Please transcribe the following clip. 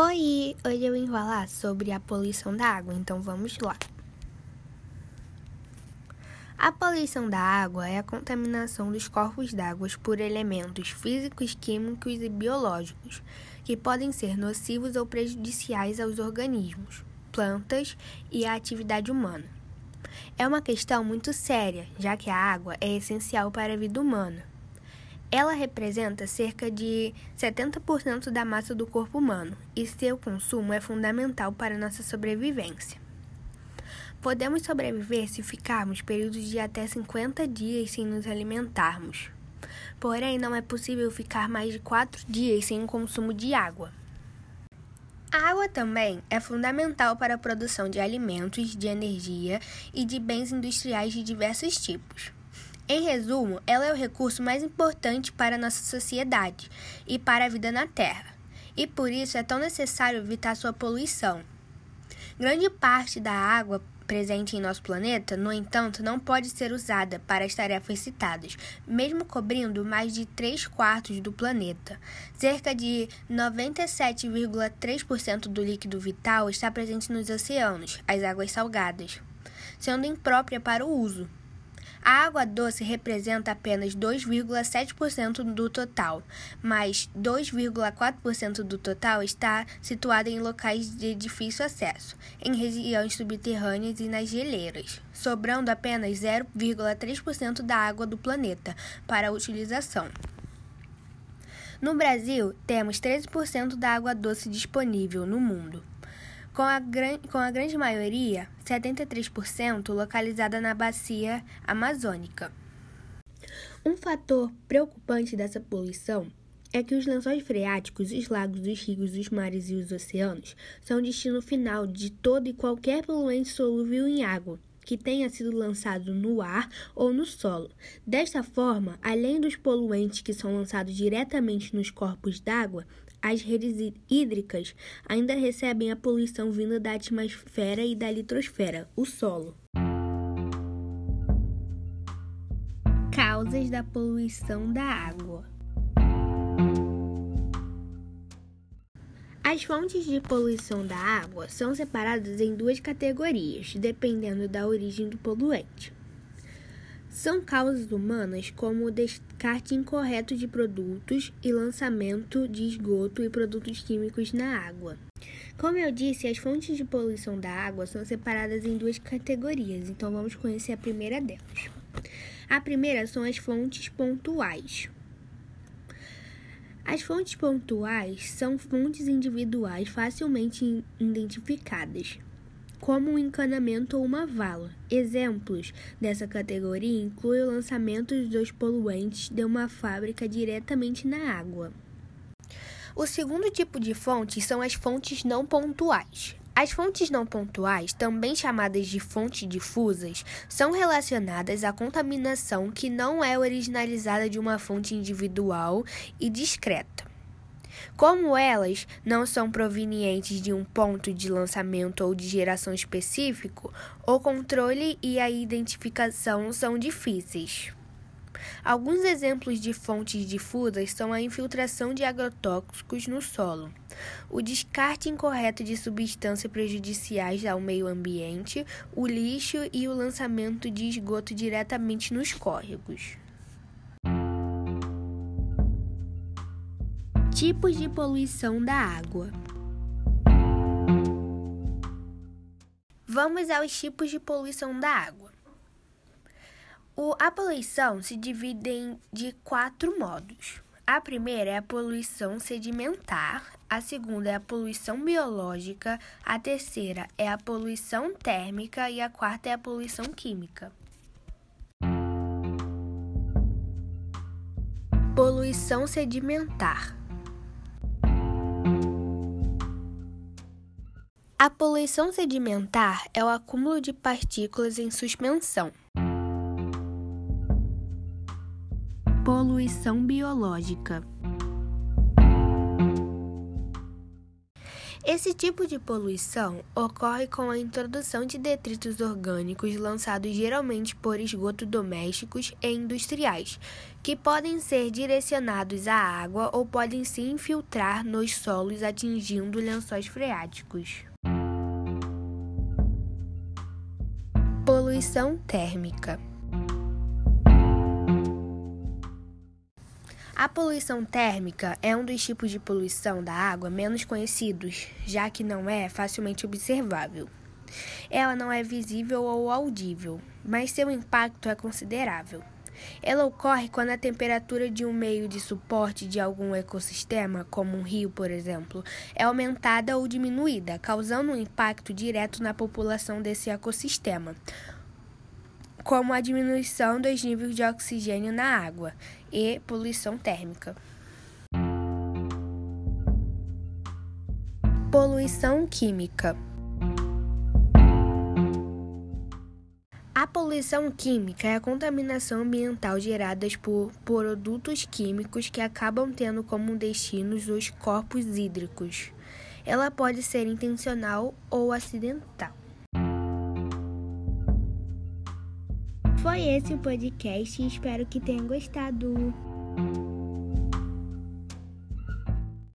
Oi! Hoje eu vim falar sobre a poluição da água, então vamos lá. A poluição da água é a contaminação dos corpos d'água por elementos físicos, químicos e biológicos que podem ser nocivos ou prejudiciais aos organismos, plantas e à atividade humana. É uma questão muito séria, já que a água é essencial para a vida humana. Ela representa cerca de 70% da massa do corpo humano e seu consumo é fundamental para nossa sobrevivência. Podemos sobreviver se ficarmos períodos de até 50 dias sem nos alimentarmos. Porém, não é possível ficar mais de 4 dias sem o consumo de água. A água também é fundamental para a produção de alimentos, de energia e de bens industriais de diversos tipos. Em resumo, ela é o recurso mais importante para a nossa sociedade e para a vida na Terra, e por isso é tão necessário evitar sua poluição. Grande parte da água presente em nosso planeta, no entanto, não pode ser usada para as tarefas citadas, mesmo cobrindo mais de 3 quartos do planeta. Cerca de 97,3% do líquido vital está presente nos oceanos, as águas salgadas, sendo imprópria para o uso. A água doce representa apenas 2,7% do total, mas 2,4% do total está situada em locais de difícil acesso, em regiões subterrâneas e nas geleiras, sobrando apenas 0,3% da água do planeta para utilização. No Brasil, temos 13% da água doce disponível no mundo com a, com a grande maioria, 73%, localizada na bacia amazônica. Um fator preocupante dessa poluição é que os lençóis freáticos, os lagos, os rios, os mares e os oceanos são o destino final de todo e qualquer poluente solúvel em água que tenha sido lançado no ar ou no solo. Desta forma, além dos poluentes que são lançados diretamente nos corpos d'água, as redes hídricas ainda recebem a poluição vinda da atmosfera e da litrosfera, o solo. Causas da poluição da água. As fontes de poluição da água são separadas em duas categorias, dependendo da origem do poluente. São causas humanas como o descarte incorreto de produtos e lançamento de esgoto e produtos químicos na água. Como eu disse, as fontes de poluição da água são separadas em duas categorias, então vamos conhecer a primeira delas. A primeira são as fontes pontuais. As fontes pontuais são fontes individuais facilmente identificadas como um encanamento ou uma vala. Exemplos dessa categoria incluem o lançamento dos poluentes de uma fábrica diretamente na água. O segundo tipo de fontes são as fontes não pontuais. As fontes não pontuais, também chamadas de fontes difusas, são relacionadas à contaminação que não é originalizada de uma fonte individual e discreta. Como elas não são provenientes de um ponto de lançamento ou de geração específico, o controle e a identificação são difíceis. Alguns exemplos de fontes difusas são a infiltração de agrotóxicos no solo, o descarte incorreto de substâncias prejudiciais ao meio ambiente, o lixo e o lançamento de esgoto diretamente nos córregos. Tipos de poluição da água. Vamos aos tipos de poluição da água. O, a poluição se divide em, de quatro modos. A primeira é a poluição sedimentar, a segunda é a poluição biológica, a terceira é a poluição térmica e a quarta é a poluição química. Poluição sedimentar A poluição sedimentar é o acúmulo de partículas em suspensão. Poluição biológica Esse tipo de poluição ocorre com a introdução de detritos orgânicos lançados geralmente por esgotos domésticos e industriais, que podem ser direcionados à água ou podem se infiltrar nos solos atingindo lençóis freáticos. Poluição térmica. A poluição térmica é um dos tipos de poluição da água menos conhecidos, já que não é facilmente observável. Ela não é visível ou audível, mas seu impacto é considerável. Ela ocorre quando a temperatura de um meio de suporte de algum ecossistema, como um rio, por exemplo, é aumentada ou diminuída, causando um impacto direto na população desse ecossistema como a diminuição dos níveis de oxigênio na água e poluição térmica. Poluição química. A poluição química é a contaminação ambiental gerada por produtos químicos que acabam tendo como destinos os corpos hídricos. Ela pode ser intencional ou acidental. Foi esse o podcast e espero que tenham gostado.